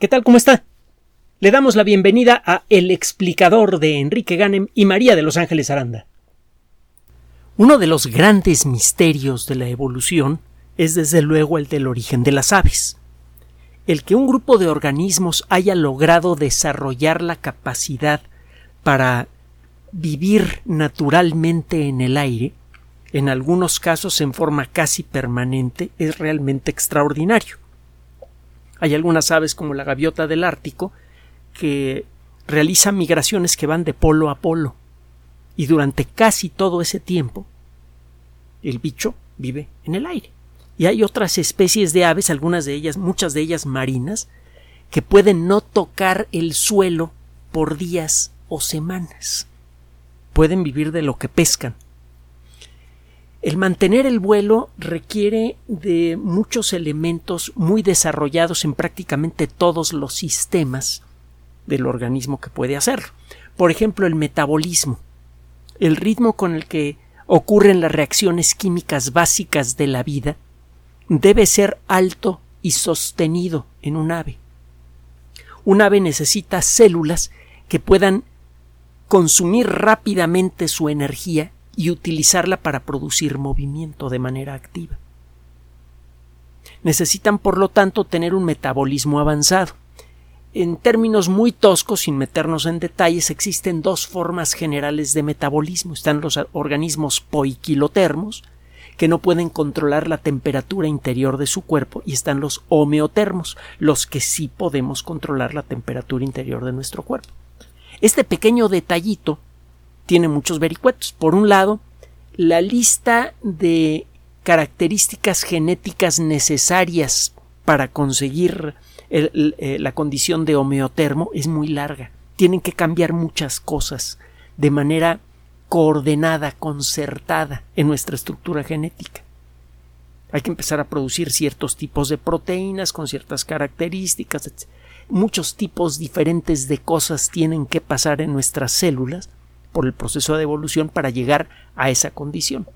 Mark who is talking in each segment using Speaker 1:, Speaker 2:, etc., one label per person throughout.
Speaker 1: ¿Qué tal? ¿Cómo está? Le damos la bienvenida a El explicador de Enrique Ganem y María de Los Ángeles Aranda. Uno de los grandes misterios de la evolución es desde luego el del origen de las aves. El que un grupo de organismos haya logrado desarrollar la capacidad para vivir naturalmente en el aire, en algunos casos en forma casi permanente, es realmente extraordinario. Hay algunas aves como la gaviota del Ártico que realizan migraciones que van de polo a polo y durante casi todo ese tiempo el bicho vive en el aire. Y hay otras especies de aves, algunas de ellas, muchas de ellas marinas, que pueden no tocar el suelo por días o semanas. Pueden vivir de lo que pescan. El mantener el vuelo requiere de muchos elementos muy desarrollados en prácticamente todos los sistemas del organismo que puede hacerlo. Por ejemplo, el metabolismo, el ritmo con el que ocurren las reacciones químicas básicas de la vida, debe ser alto y sostenido en un ave. Un ave necesita células que puedan consumir rápidamente su energía y utilizarla para producir movimiento de manera activa. Necesitan, por lo tanto, tener un metabolismo avanzado. En términos muy toscos, sin meternos en detalles, existen dos formas generales de metabolismo. Están los organismos poiquilotermos, que no pueden controlar la temperatura interior de su cuerpo, y están los homeotermos, los que sí podemos controlar la temperatura interior de nuestro cuerpo. Este pequeño detallito tiene muchos vericuetos. Por un lado, la lista de características genéticas necesarias para conseguir eh, la condición de homeotermo es muy larga. Tienen que cambiar muchas cosas de manera coordenada, concertada en nuestra estructura genética. Hay que empezar a producir ciertos tipos de proteínas con ciertas características. Muchos tipos diferentes de cosas tienen que pasar en nuestras células por el proceso de evolución para llegar a esa condición.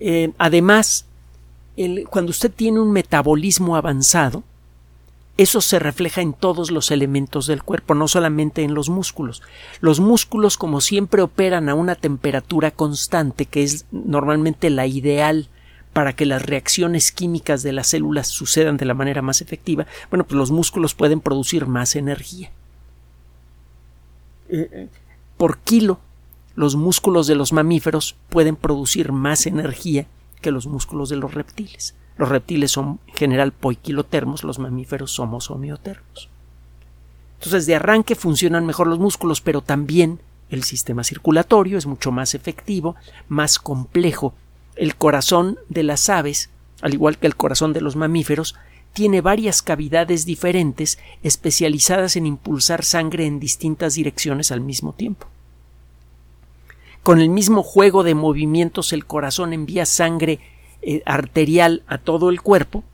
Speaker 1: Eh, además, cuando usted tiene un metabolismo avanzado, eso se refleja en todos los elementos del cuerpo, no solamente en los músculos. Los músculos, como siempre, operan a una temperatura constante, que es normalmente la ideal para que las reacciones químicas de las células sucedan de la manera más efectiva. Bueno, pues los músculos pueden producir más energía. Eh, eh, por kilo los músculos de los mamíferos pueden producir más energía que los músculos de los reptiles. Los reptiles son en general poiquilotermos, los mamíferos somos homeotermos. Entonces, de arranque funcionan mejor los músculos, pero también el sistema circulatorio es mucho más efectivo, más complejo. El corazón de las aves, al igual que el corazón de los mamíferos, tiene varias cavidades diferentes especializadas en impulsar sangre en distintas direcciones al mismo tiempo. Con el mismo juego de movimientos el corazón envía sangre eh, arterial a todo el cuerpo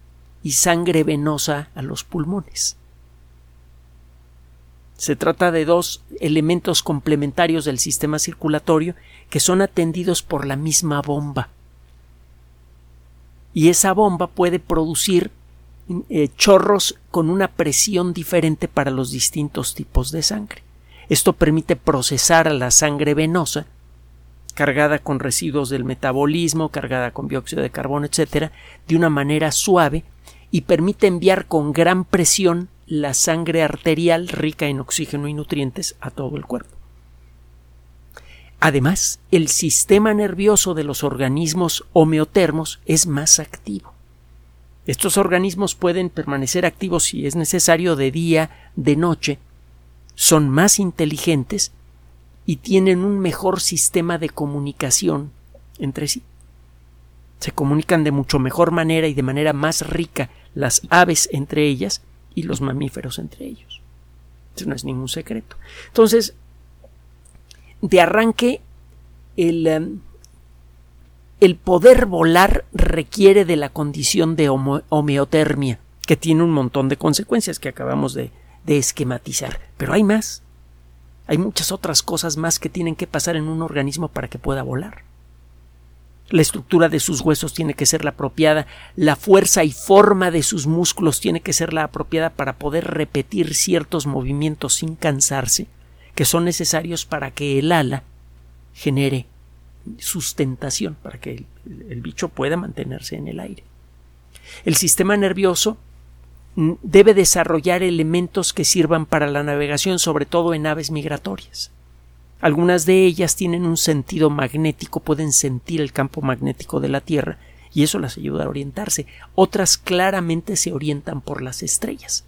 Speaker 1: y sangre venosa a los pulmones. Se trata de dos elementos complementarios del sistema circulatorio que son atendidos por la misma bomba. Y esa bomba puede producir eh, chorros con una presión diferente para los distintos tipos de sangre. Esto permite procesar a la sangre venosa, cargada con residuos del metabolismo, cargada con dióxido de carbono, etcétera, de una manera suave y permite enviar con gran presión la sangre arterial rica en oxígeno y nutrientes a todo el cuerpo. Además, el sistema nervioso de los organismos homeotermos es más activo. Estos organismos pueden permanecer activos si es necesario de día, de noche, son más inteligentes y tienen un mejor sistema de comunicación entre sí. Se comunican de mucho mejor manera y de manera más rica las aves entre ellas y los mamíferos entre ellos. Eso no es ningún secreto. Entonces, de arranque, el, em, el poder volar requiere de la condición de homeotermia, que tiene un montón de consecuencias que acabamos de, esquematizar. Pero hay más. Hay muchas otras cosas más que tienen que pasar en un organismo para que pueda volar. la estructura de sus huesos tiene que ser la apropiada, la fuerza y forma de sus músculos tiene que ser la apropiada para poder repetir ciertos movimientos sin cansarse, que son necesarios para que el ala genere sustentación, para que el, bicho pueda mantenerse en el aire. El sistema nervioso mm, debe desarrollar elementos que sirvan para la navegación, sobre todo en aves migratorias. Algunas de ellas tienen un sentido magnético, pueden sentir el campo magnético de la Tierra y eso las ayuda a orientarse. Otras claramente se orientan por las estrellas.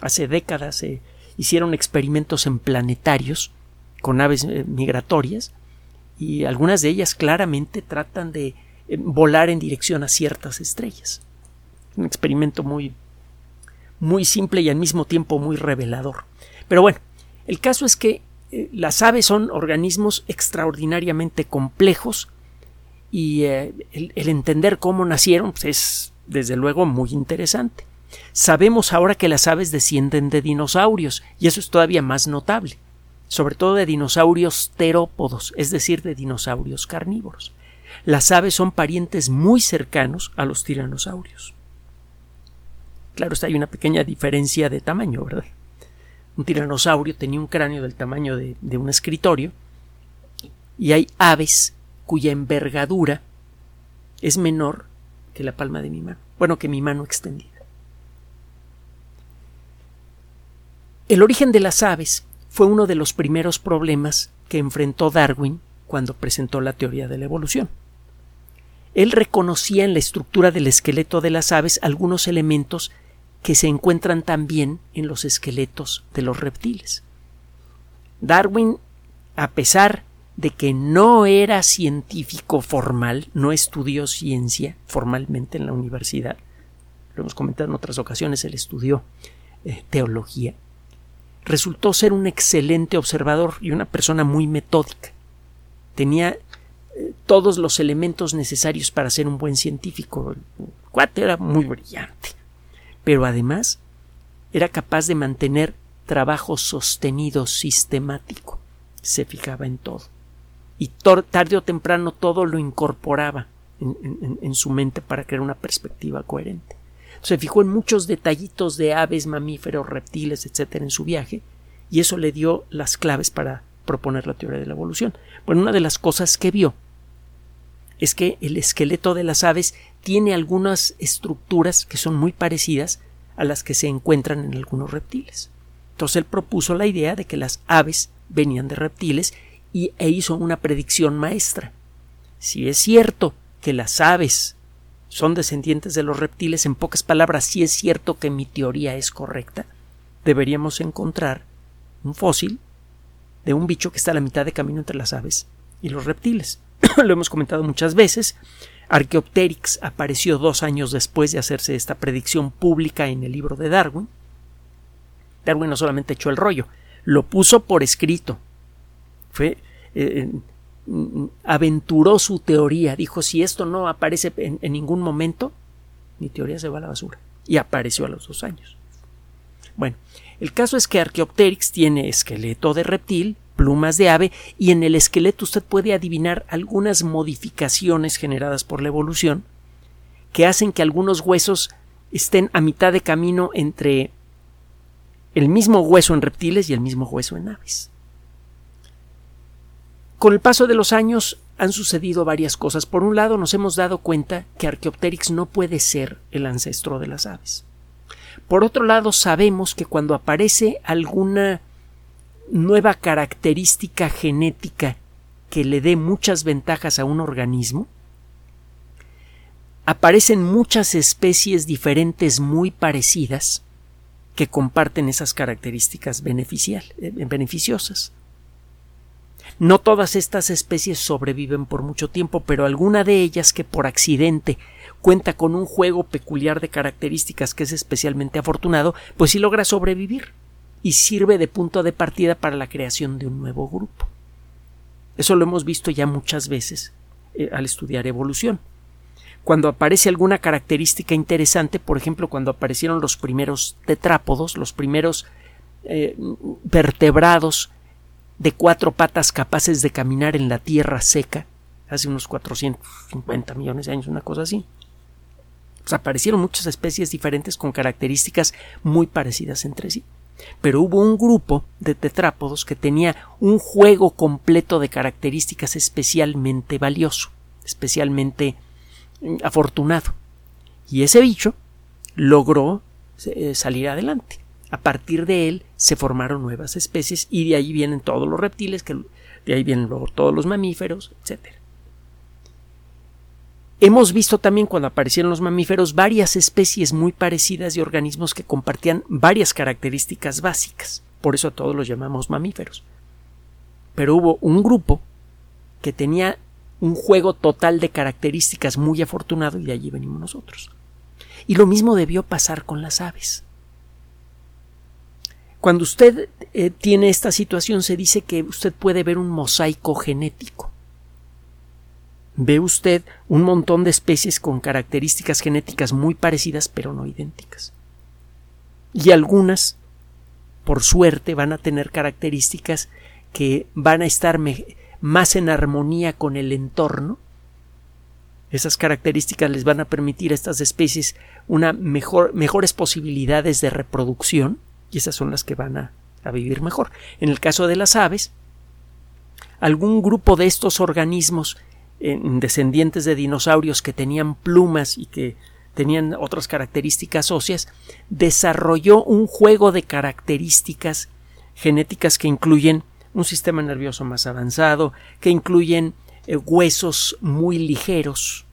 Speaker 1: Hace décadas se hicieron experimentos en planetarios con aves eh, migratorias y algunas de ellas claramente tratan de eh, volar en dirección a ciertas estrellas. Un experimento muy muy simple y al mismo tiempo muy revelador. Pero bueno, el caso es que eh, las aves son organismos extraordinariamente complejos y eh, el, entender cómo nacieron pues, es desde luego muy interesante. Sabemos ahora que las aves descienden de dinosaurios y eso es todavía más notable, sobre todo de dinosaurios terópodos, es decir, de dinosaurios carnívoros. Las aves son parientes muy cercanos a los tiranosaurios. Claro, está hay una pequeña diferencia de tamaño, ¿verdad? un tiranosaurio tenía un cráneo del tamaño de, un escritorio y hay aves cuya envergadura es menor que la palma de mi mano, bueno, que mi mano extendida. El origen de las aves fue uno de los primeros problemas que enfrentó Darwin cuando presentó la teoría de la evolución. Él reconocía en la estructura del esqueleto de las aves algunos elementos que se encuentran también en los esqueletos de los reptiles. Darwin, a pesar de que no era científico formal, no estudió ciencia formalmente en la universidad, lo hemos comentado en otras ocasiones, él estudió eh, teología, resultó ser un excelente observador y una persona muy metódica. Tenía eh, todos los elementos necesarios para ser un buen científico. El cuate era muy brillante pero además era capaz de mantener trabajo sostenido sistemático. Se fijaba en todo. Y tarde o temprano todo lo incorporaba en, su mente para crear una perspectiva coherente. Se fijó en muchos detallitos de aves, mamíferos, reptiles, etcétera, en su viaje, y eso le dio las claves para proponer la teoría de la evolución. Bueno, una de las cosas que vio es que el esqueleto de las aves tiene algunas estructuras que son muy parecidas a las que se encuentran en algunos reptiles. Entonces él propuso la idea de que las aves venían de reptiles y, e hizo una predicción maestra. Si es cierto que las aves son descendientes de los reptiles, en pocas palabras, si es cierto que mi teoría es correcta, deberíamos encontrar un fósil de un bicho que está a la mitad de camino entre las aves y los reptiles. Lo hemos comentado muchas veces. Archaeopteryx apareció dos años después de hacerse esta predicción pública en el libro de Darwin. Darwin no solamente echó el rollo, lo puso por escrito. Fue, eh, aventuró su teoría, dijo si esto no aparece en, en ningún momento, mi teoría se va a la basura. Y apareció a los dos años. Bueno, el caso es que Archaeopteryx tiene esqueleto de reptil, plumas de ave y en el esqueleto usted puede adivinar algunas modificaciones generadas por la evolución que hacen que algunos huesos estén a mitad de camino entre el mismo hueso en reptiles y el mismo hueso en aves. Con el paso de los años han sucedido varias cosas. Por un lado, nos hemos dado cuenta que Archaeopteryx no puede ser el ancestro de las aves. Por otro lado, sabemos que cuando aparece alguna nueva característica genética que le dé muchas ventajas a un organismo, aparecen muchas especies diferentes muy parecidas que comparten esas características eh, beneficiosas. No todas estas especies sobreviven por mucho tiempo, pero alguna de ellas que por accidente cuenta con un juego peculiar de características que es especialmente afortunado, pues sí logra sobrevivir y sirve de punto de partida para la creación de un nuevo grupo. Eso lo hemos visto ya muchas veces eh, al estudiar evolución. Cuando aparece alguna característica interesante, por ejemplo, cuando aparecieron los primeros tetrápodos, los primeros eh, vertebrados de cuatro patas capaces de caminar en la tierra seca, hace unos 450 millones de años, una cosa así. Pues aparecieron muchas especies diferentes con características muy parecidas entre sí. Pero hubo un grupo de tetrápodos que tenía un juego completo de características especialmente valioso, especialmente mm, afortunado. Y ese bicho logró eh, salir adelante. A partir de él se formaron nuevas especies y de ahí vienen todos los reptiles, que de ahí vienen luego todos los mamíferos, etc. Hemos visto también cuando aparecieron los mamíferos varias especies muy parecidas de organismos que compartían varias características básicas. Por eso a todos los llamamos mamíferos. Pero hubo un grupo que tenía un juego total de características muy afortunado y de allí venimos nosotros. Y lo mismo debió pasar con las aves. Cuando usted eh, tiene esta situación se dice que usted puede ver un mosaico genético. Ve usted un montón de especies con características genéticas muy parecidas pero no idénticas. Y algunas, por suerte, van a tener características que van a estar más en armonía con el entorno esas características les van a permitir a estas especies una mejor, mejores posibilidades de reproducción y esas son las que van a, a vivir mejor. En el caso de las aves, algún grupo de estos organismos descendientes de dinosaurios que tenían plumas y que tenían otras características óseas, desarrolló un juego de características genéticas que incluyen un sistema nervioso más avanzado, que incluyen eh, huesos muy ligeros.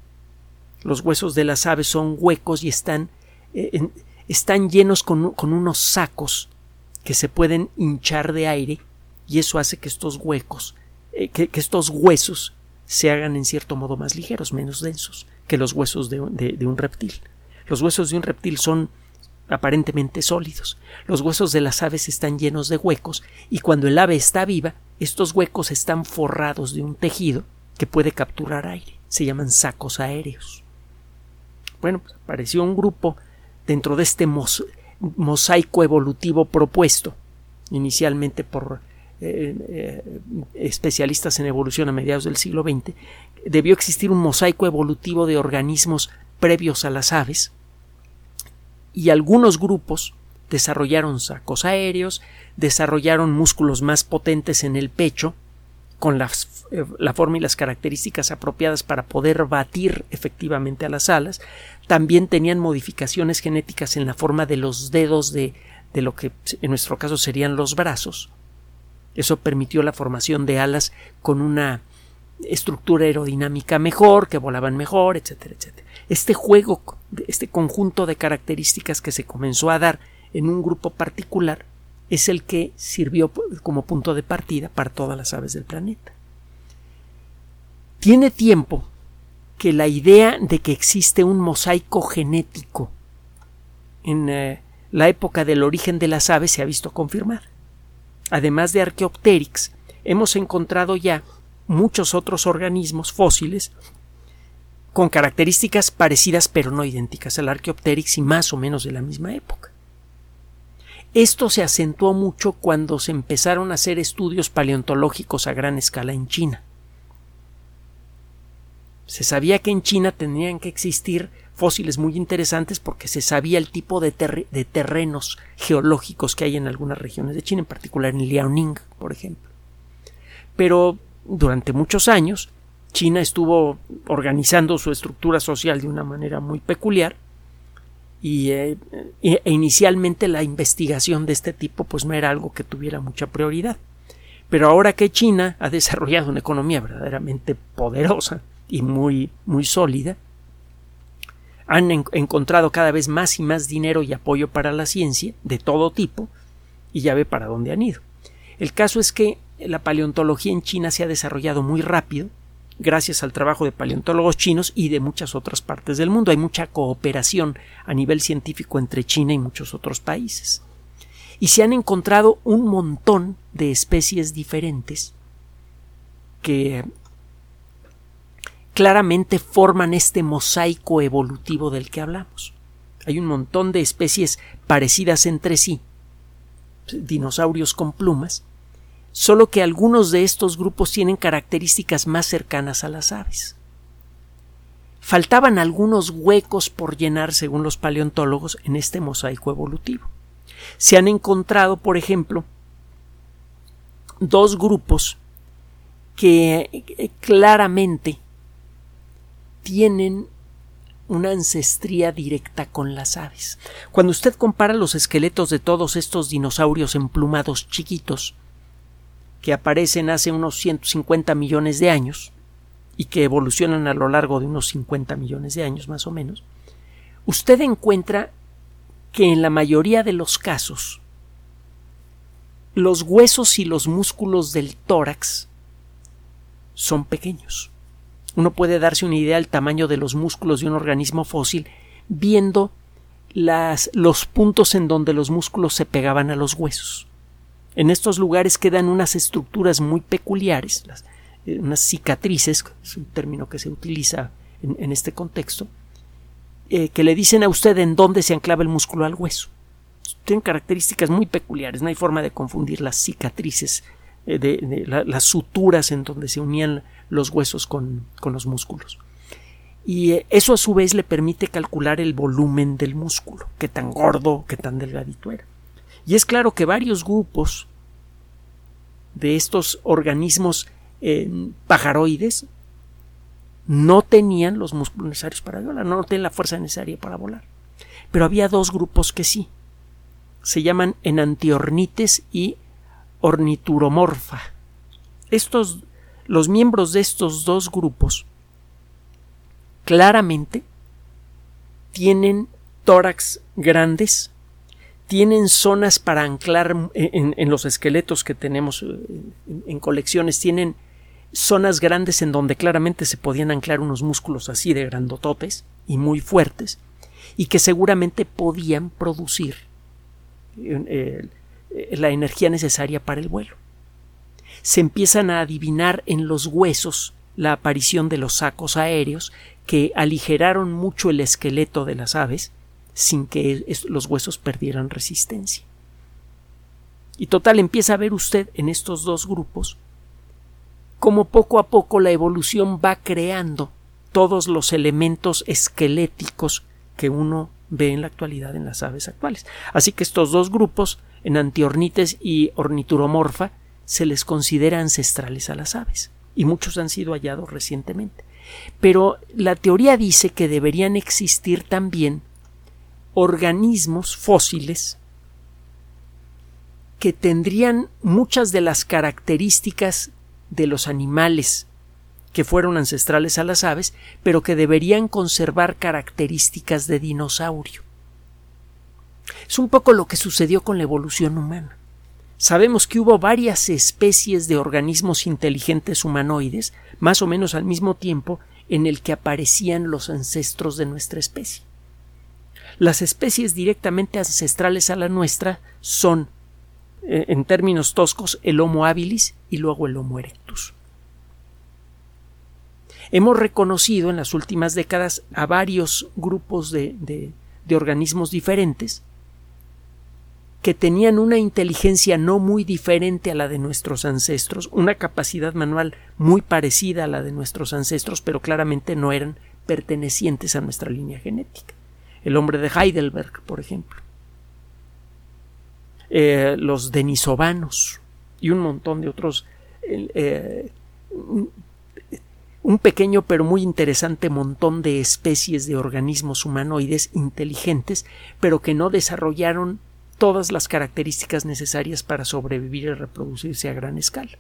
Speaker 1: Los huesos de las aves son huecos y están, eh, están llenos con, unos sacos que se pueden hinchar de aire y eso hace que estos huecos, eh, que, estos huesos se hagan en cierto modo más ligeros, menos densos que los huesos de, de un reptil. Los huesos de un reptil son aparentemente sólidos. Los huesos de las aves están llenos de huecos y cuando el ave está viva, estos huecos están forrados de un tejido que puede capturar aire. Se llaman sacos aéreos. Bueno, pues apareció un grupo dentro de este mosaico evolutivo propuesto inicialmente por eh, eh, especialistas en evolución a mediados del siglo XX, debió existir un mosaico evolutivo de organismos previos a las aves y algunos grupos desarrollaron sacos aéreos, desarrollaron músculos más potentes en el pecho, con eh, la forma y las características apropiadas para poder batir efectivamente a las alas. También tenían modificaciones genéticas en la forma de los dedos de, de lo que en nuestro caso serían los brazos. Eso permitió la formación de alas con una estructura aerodinámica mejor, que volaban mejor, etcétera, etcétera. Este juego, este conjunto de características que se comenzó a dar en un grupo particular, es el que sirvió como punto de partida para todas las aves del planeta. Tiene tiempo que la idea de que existe un mosaico genético en eh, la época del origen de las aves se ha visto confirmada. Además de Archaeopteryx, hemos encontrado ya muchos otros organismos fósiles con características parecidas pero no idénticas al Archaeopteryx y más o menos de la misma época. Esto se acentuó mucho cuando se empezaron a hacer estudios paleontológicos a gran escala en China. Se sabía que en China tendrían que existir fósiles muy interesantes porque se sabía el tipo de, terrenos geológicos que hay en algunas regiones de China, en particular en Liaoning, por ejemplo. Pero durante muchos años China estuvo organizando su estructura social de una manera muy peculiar y eh, e inicialmente la investigación de este tipo pues no era algo que tuviera mucha prioridad. Pero ahora que China ha desarrollado una economía verdaderamente poderosa y muy, muy sólida, han encontrado cada vez más y más dinero y apoyo para la ciencia de todo tipo y ya ve para dónde han ido. El caso es que la paleontología en China se ha desarrollado muy rápido gracias al trabajo de paleontólogos chinos y de muchas otras partes del mundo. Hay mucha cooperación a nivel científico entre China y muchos otros países. Y se han encontrado un montón de especies diferentes que claramente forman este mosaico evolutivo del que hablamos. Hay un montón de especies parecidas entre sí, dinosaurios con plumas, solo que algunos de estos grupos tienen características más cercanas a las aves. Faltaban algunos huecos por llenar, según los paleontólogos, en este mosaico evolutivo. Se han encontrado, por ejemplo, dos grupos que eh, claramente tienen una ancestría directa con las aves. Cuando usted compara los esqueletos de todos estos dinosaurios emplumados chiquitos que aparecen hace unos 150 millones de años y que evolucionan a lo largo de unos 50 millones de años más o menos, usted encuentra que en la mayoría de los casos los huesos y los músculos del tórax son pequeños. Uno puede darse una idea del tamaño de los músculos de un organismo fósil viendo las, los puntos en donde los músculos se pegaban a los huesos. En estos lugares quedan unas estructuras muy peculiares, eh, unas cicatrices, es un término que se utiliza en, este contexto, eh, que le dicen a usted en dónde se anclaba el músculo al hueso. Tienen características muy peculiares, no hay forma de confundir las cicatrices, eh, de, las suturas en donde se unían los huesos con, los músculos. Y eh, eso a su vez le permite calcular el volumen del músculo, qué tan gordo, qué tan delgadito era. Y es claro que varios grupos de estos organismos eh, pajaroides no tenían los músculos necesarios para volar, no tenían la fuerza necesaria para volar. Pero había dos grupos que sí. Se llaman enantiornites y ornituromorfa. Estos los miembros de estos dos grupos claramente tienen tórax grandes, tienen zonas para anclar en, los esqueletos que tenemos eh, en, colecciones, tienen zonas grandes en donde claramente se podían anclar unos músculos así de grandototes y muy fuertes, y que seguramente podían producir eh, eh, la energía necesaria para el vuelo se empiezan a adivinar en los huesos la aparición de los sacos aéreos que aligeraron mucho el esqueleto de las aves sin que los huesos perdieran resistencia. Y total empieza a ver usted en estos dos grupos cómo poco a poco la evolución va creando todos los elementos esqueléticos que uno ve en la actualidad en las aves actuales. Así que estos dos grupos, en Antiornites y Ornituromorfa, se les considera ancestrales a las aves, y muchos han sido hallados recientemente. Pero la teoría dice que deberían existir también organismos fósiles que tendrían muchas de las características de los animales que fueron ancestrales a las aves, pero que deberían conservar características de dinosaurio. Es un poco lo que sucedió con la evolución humana. Sabemos que hubo varias especies de organismos inteligentes humanoides, más o menos al mismo tiempo en el que aparecían los ancestros de nuestra especie. Las especies directamente ancestrales a la nuestra son, eh, en términos toscos, el Homo habilis y luego el Homo erectus. Hemos reconocido en las últimas décadas a varios grupos de, de organismos diferentes, que tenían una inteligencia no muy diferente a la de nuestros ancestros, una capacidad manual muy parecida a la de nuestros ancestros, pero claramente no eran pertenecientes a nuestra línea genética. El hombre de Heidelberg, por ejemplo. Eh, los denisovanos y un montón de otros. Eh, un pequeño pero muy interesante montón de especies de organismos humanoides inteligentes, pero que no desarrollaron todas las características necesarias para sobrevivir y reproducirse a gran escala.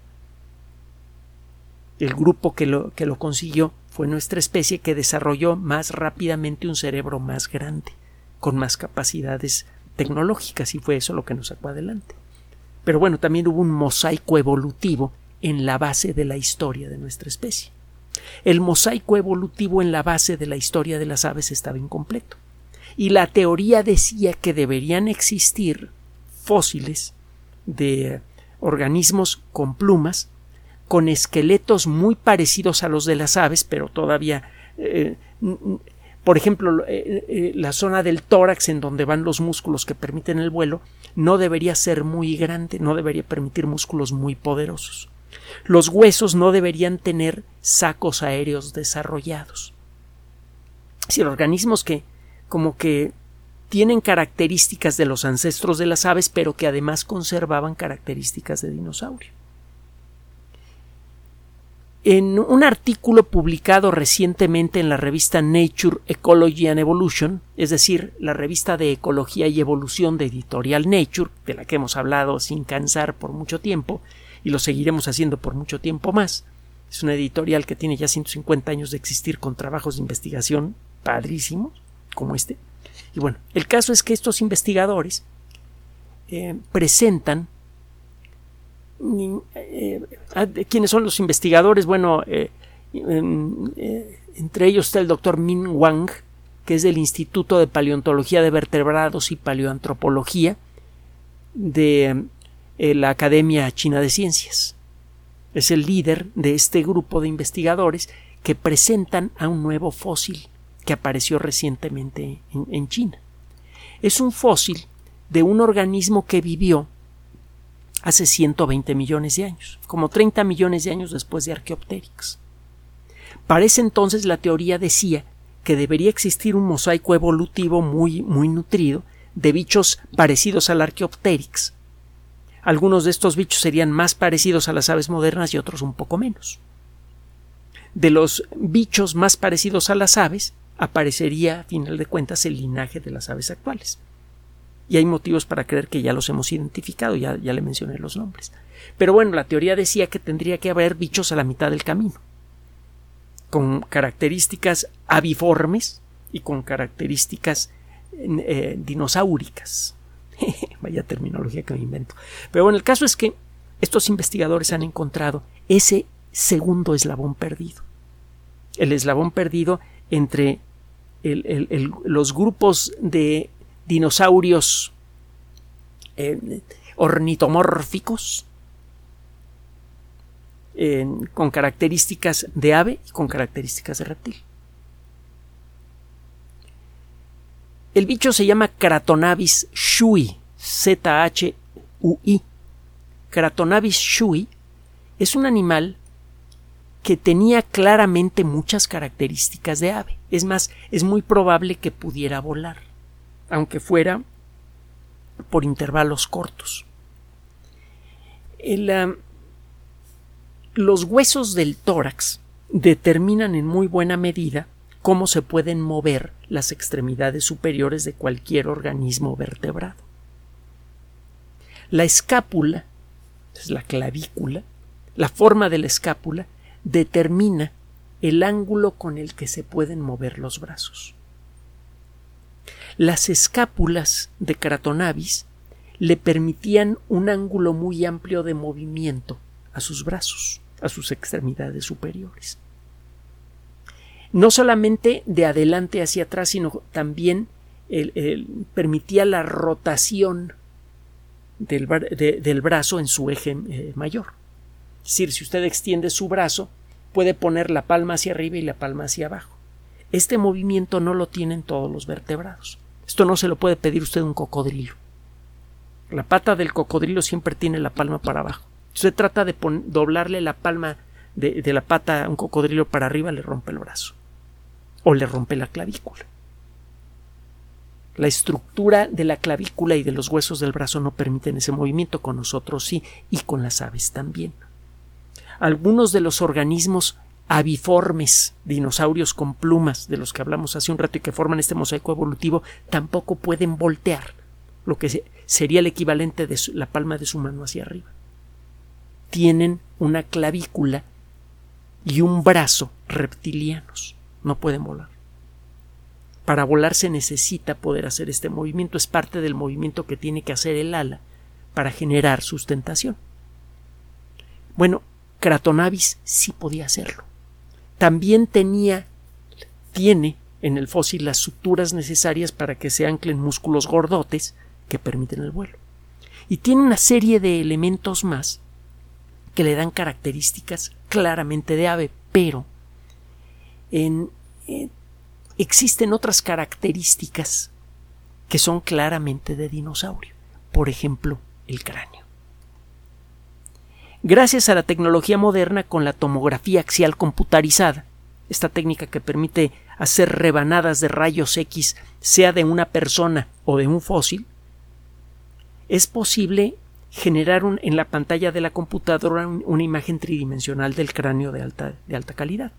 Speaker 1: El grupo que lo, que lo consiguió fue nuestra especie que desarrolló más rápidamente un cerebro más grande, con más capacidades tecnológicas, y fue eso lo que nos sacó adelante. Pero bueno, también hubo un mosaico evolutivo en la base de la historia de nuestra especie. El mosaico evolutivo en la base de la historia de las aves estaba incompleto y la teoría decía que deberían existir fósiles de organismos con plumas con esqueletos muy parecidos a los de las aves, pero todavía eh, por ejemplo, eh, eh, la zona del tórax en donde van los músculos que permiten el vuelo no debería ser muy grande, no debería permitir músculos muy poderosos. Los huesos no deberían tener sacos aéreos desarrollados. Si organismos que como que tienen características de los ancestros de las aves, pero que además conservaban características de dinosaurio. En un artículo publicado recientemente en la revista Nature Ecology and Evolution, es decir, la revista de ecología y evolución de editorial Nature, de la que hemos hablado sin cansar por mucho tiempo y lo seguiremos haciendo por mucho tiempo más, es una editorial que tiene ya 150 años de existir con trabajos de investigación padrísimos, como este. Y bueno, el caso es que estos investigadores eh, presentan eh, ¿Quiénes son los investigadores? Bueno, eh, entre ellos está el doctor Min Wang, que es del Instituto de Paleontología de Vertebrados y Paleoantropología de la Academia China de Ciencias. Es el líder de este grupo de investigadores que presentan a un nuevo fósil que apareció recientemente en, China. Es un fósil de un organismo que vivió hace 120 millones de años, como 30 millones de años después de Archaeopteryx. Para ese entonces la teoría decía que debería existir un mosaico evolutivo muy, muy nutrido de bichos parecidos al Archaeopteryx. Algunos de estos bichos serían más parecidos a las aves modernas y otros un poco menos. De los bichos más parecidos a las aves, aparecería, a final de cuentas, el linaje de las aves actuales. Y hay motivos para creer que ya los hemos identificado, ya, ya le mencioné los nombres. Pero bueno, la teoría decía que tendría que haber bichos a la mitad del camino, con características aviformes y con características eh, dinosauricas. Vaya terminología que me invento. Pero bueno, el caso es que estos investigadores han encontrado ese segundo eslabón perdido. El eslabón perdido entre los grupos de dinosaurios eh, ornitomórficos con características de ave y con características de reptil. El bicho se llama Cratonavis shui, Z-H-U-I. Cratonavis shui es un animal que tenía claramente muchas características de ave. Es más, es muy probable que pudiera volar, aunque fuera por intervalos cortos. los huesos del tórax determinan en muy buena medida cómo se pueden mover las extremidades superiores de cualquier organismo vertebrado. La escápula, es la clavícula, la forma de la escápula determina el ángulo con el que se pueden mover los brazos. Las escápulas de Cratonavis le permitían un ángulo muy amplio de movimiento a sus brazos, a sus extremidades superiores. No solamente de adelante hacia atrás, sino también permitía la rotación del, del, brazo en su eje eh, mayor. Es decir, si usted extiende su brazo, puede poner la palma hacia arriba y la palma hacia abajo. Este movimiento no lo tienen todos los vertebrados. Esto no se lo puede pedir usted un cocodrilo. La pata del cocodrilo siempre tiene la palma para abajo. Usted trata de doblarle la palma de, de la pata a un cocodrilo para arriba, le rompe el brazo. O le rompe la clavícula. La estructura de la clavícula y de los huesos del brazo no permiten ese movimiento, con nosotros sí, y con las aves también algunos de los organismos aviformes, dinosaurios con plumas, de los que hablamos hace un rato y que forman este mosaico evolutivo, tampoco pueden voltear, lo que sería el equivalente de la palma de su mano hacia arriba. Tienen una clavícula y un brazo reptilianos, no pueden volar. Para volar se necesita poder hacer este movimiento, es parte del movimiento que tiene que hacer el ala para generar sustentación. Bueno, Cratonavis sí podía hacerlo. También tenía, tiene en el fósil las suturas necesarias para que se anclen músculos gordotes que permiten el vuelo. Y tiene una serie de elementos más que le dan características claramente de ave, pero en, eh, existen otras características que son claramente de dinosaurio. por ejemplo, el cráneo. Gracias a la tecnología moderna con la tomografía axial computarizada, esta técnica que permite hacer rebanadas de rayos X, sea de una persona o de un fósil, es posible generar en la pantalla de la computadora una imagen tridimensional del cráneo de alta, de alta calidad.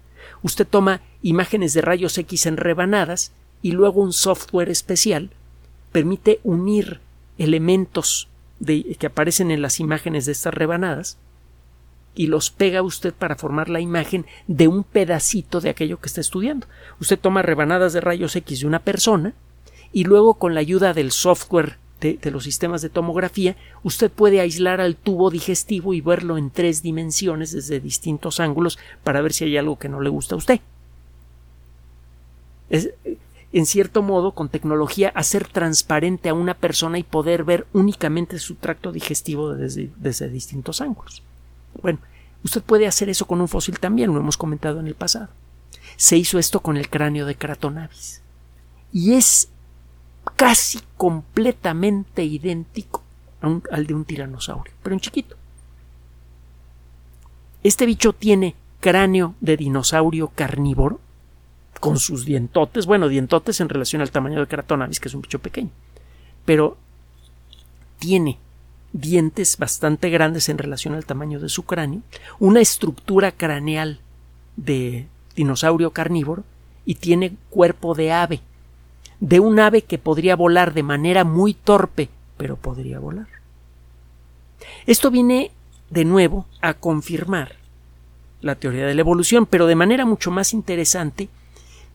Speaker 1: Usted toma imágenes de rayos X en rebanadas y luego un software especial permite unir elementos que aparecen en las imágenes de estas rebanadas y los pega usted para formar la imagen de un pedacito de aquello que está estudiando. Usted toma rebanadas de rayos X de una persona y luego con la ayuda del software de, los sistemas de tomografía, usted puede aislar al tubo digestivo y verlo en tres dimensiones desde distintos ángulos para ver si hay algo que no le gusta a usted. Es, en cierto modo, con tecnología, hacer transparente a una persona y poder ver únicamente su tracto digestivo desde, desde distintos ángulos. Bueno, usted puede hacer eso con un fósil también, lo hemos comentado en el pasado. Se hizo esto con el cráneo de Cratonavis. Y es casi completamente idéntico al de un tiranosaurio, pero en chiquito. Este bicho tiene cráneo de dinosaurio carnívoro, con sus dientotes, bueno, dientotes en relación al tamaño de Cratonavis, que es un bicho pequeño, pero tiene dientes bastante grandes en relación al tamaño de su cráneo, una estructura craneal de dinosaurio carnívoro y tiene cuerpo de ave, de un ave que podría volar de manera muy torpe, pero podría volar. Esto viene de nuevo a confirmar la teoría de la evolución, pero de manera mucho más interesante,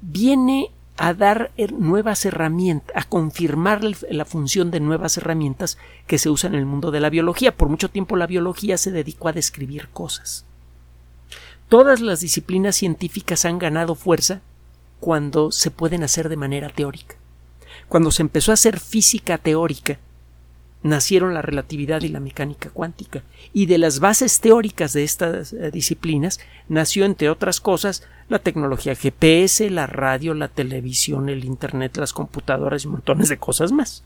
Speaker 1: viene a dar nuevas herramientas, a confirmar la función de nuevas herramientas que se usan en el mundo de la biología. Por mucho tiempo la biología se dedicó a describir cosas. Todas las disciplinas científicas han ganado fuerza cuando se pueden hacer de manera teórica. Cuando se empezó a hacer física teórica, nacieron la relatividad y la mecánica cuántica, y de las bases teóricas de estas eh, disciplinas nació, entre otras cosas, la tecnología GPS, la radio, la televisión, el Internet, las computadoras y montones de cosas más.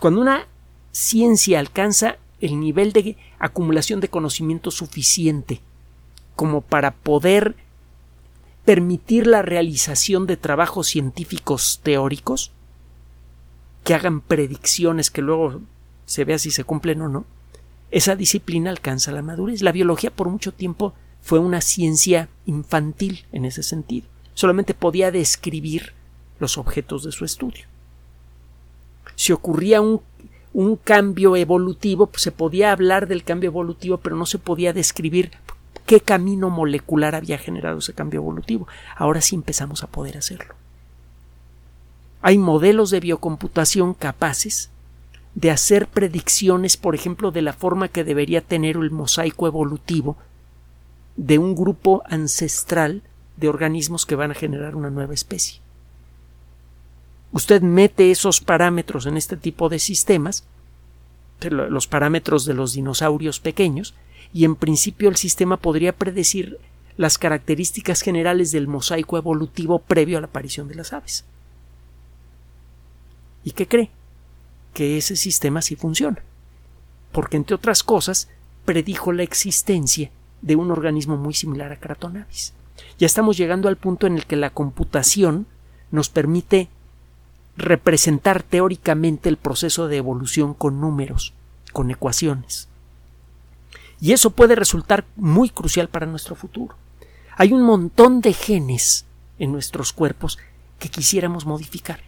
Speaker 1: Cuando una ciencia alcanza el nivel de acumulación de conocimiento suficiente como para poder permitir la realización de trabajos científicos teóricos que hagan predicciones que luego se vea si se cumplen o no, esa disciplina alcanza la madurez. La biología por mucho tiempo fue una ciencia infantil en ese sentido. Solamente podía describir los objetos de su estudio. Si ocurría un, un cambio evolutivo, pues se podía hablar del cambio evolutivo, pero no se podía describir qué camino molecular había generado ese cambio evolutivo. Ahora sí empezamos a poder hacerlo. Hay modelos de biocomputación capaces de hacer predicciones, por ejemplo, de la forma que debería tener el mosaico evolutivo de un grupo ancestral de organismos que van a generar una nueva especie. Usted mete esos parámetros en este tipo de sistemas, los parámetros de los dinosaurios pequeños, y en principio el sistema podría predecir las características generales del mosaico evolutivo previo a la aparición de las aves. ¿Y qué cree? Que ese sistema sí funciona. Porque, entre otras cosas, predijo la existencia de un organismo muy similar a Cratonavis. Ya estamos llegando al punto en el que la computación nos permite representar teóricamente el proceso de evolución con números, con ecuaciones. Y eso puede resultar muy crucial para nuestro futuro. Hay un montón de genes en nuestros cuerpos que quisiéramos modificar.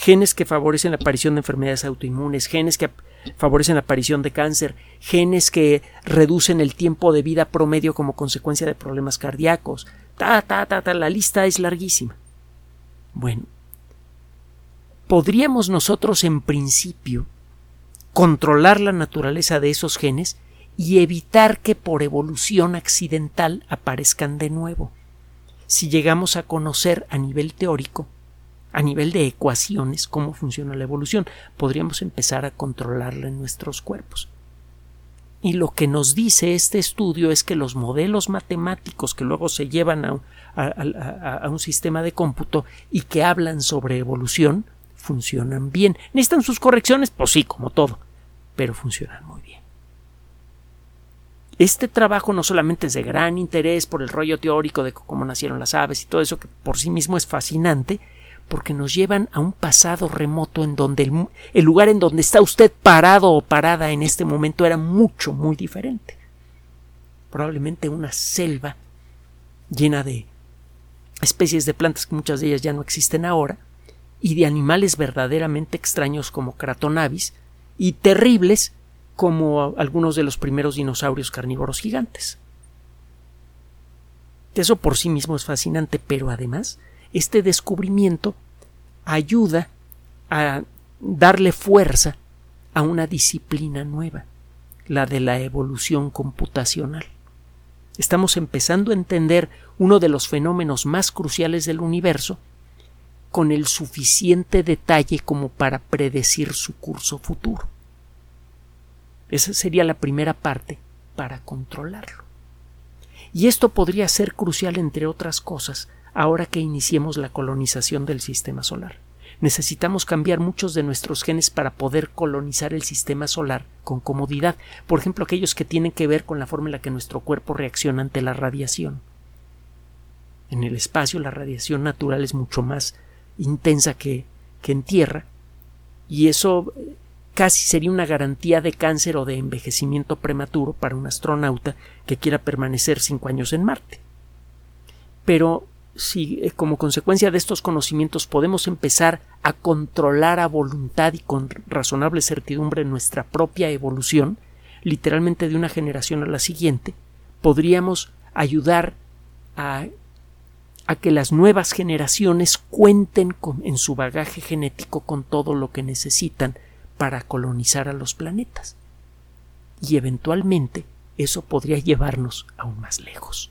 Speaker 1: Genes que favorecen la aparición de enfermedades autoinmunes, genes que favorecen la aparición de cáncer, genes que reducen el tiempo de vida promedio como consecuencia de problemas cardíacos. Ta, ta, ta, ta, la lista es larguísima. Bueno, ¿podríamos nosotros en principio controlar la naturaleza de esos genes y evitar que por evolución accidental aparezcan de nuevo. Si llegamos a conocer a nivel teórico, a nivel de ecuaciones, cómo funciona la evolución, podríamos empezar a controlarla en nuestros cuerpos. Y lo que nos dice este estudio es que los modelos matemáticos que luego se llevan a, a, un sistema de cómputo y que hablan sobre evolución funcionan bien. ¿Necesitan sus correcciones? Pues sí, como todo, pero funcionan muy bien. Este trabajo no solamente es de gran interés por el rollo teórico de cómo nacieron las aves y todo eso, que por sí mismo es fascinante, porque nos llevan a un pasado remoto en donde el, el, lugar en donde está usted parado o parada en este momento era mucho, muy diferente. Probablemente una selva llena de especies de plantas que muchas de ellas ya no existen ahora, y de animales verdaderamente extraños como Cratonavis y terribles como algunos de los primeros dinosaurios carnívoros gigantes. Eso por sí mismo es fascinante, pero además este descubrimiento ayuda a darle fuerza a una disciplina nueva, la de la evolución computacional. Estamos empezando a entender uno de los fenómenos más cruciales del universo con el suficiente detalle como para predecir su curso futuro. Esa sería la primera parte para controlarlo. Y esto podría ser crucial, entre otras cosas, ahora que iniciemos la colonización del sistema solar. Necesitamos cambiar muchos de nuestros genes para poder colonizar el sistema solar con comodidad, por ejemplo aquellos que tienen que ver con la forma en la que nuestro cuerpo reacciona ante la radiación. En el espacio la radiación natural es mucho más intensa que, que en tierra y eso eh, casi sería una garantía de cáncer o de envejecimiento prematuro para un astronauta que quiera permanecer cinco años en Marte. Pero si eh, como consecuencia de estos conocimientos podemos empezar a controlar a voluntad y con razonable certidumbre nuestra propia evolución, literalmente de una generación a la siguiente, podríamos ayudar a que las nuevas generaciones cuenten en su bagaje genético con todo lo que necesitan para colonizar a los planetas. Y eventualmente eso podría llevarnos aún más lejos.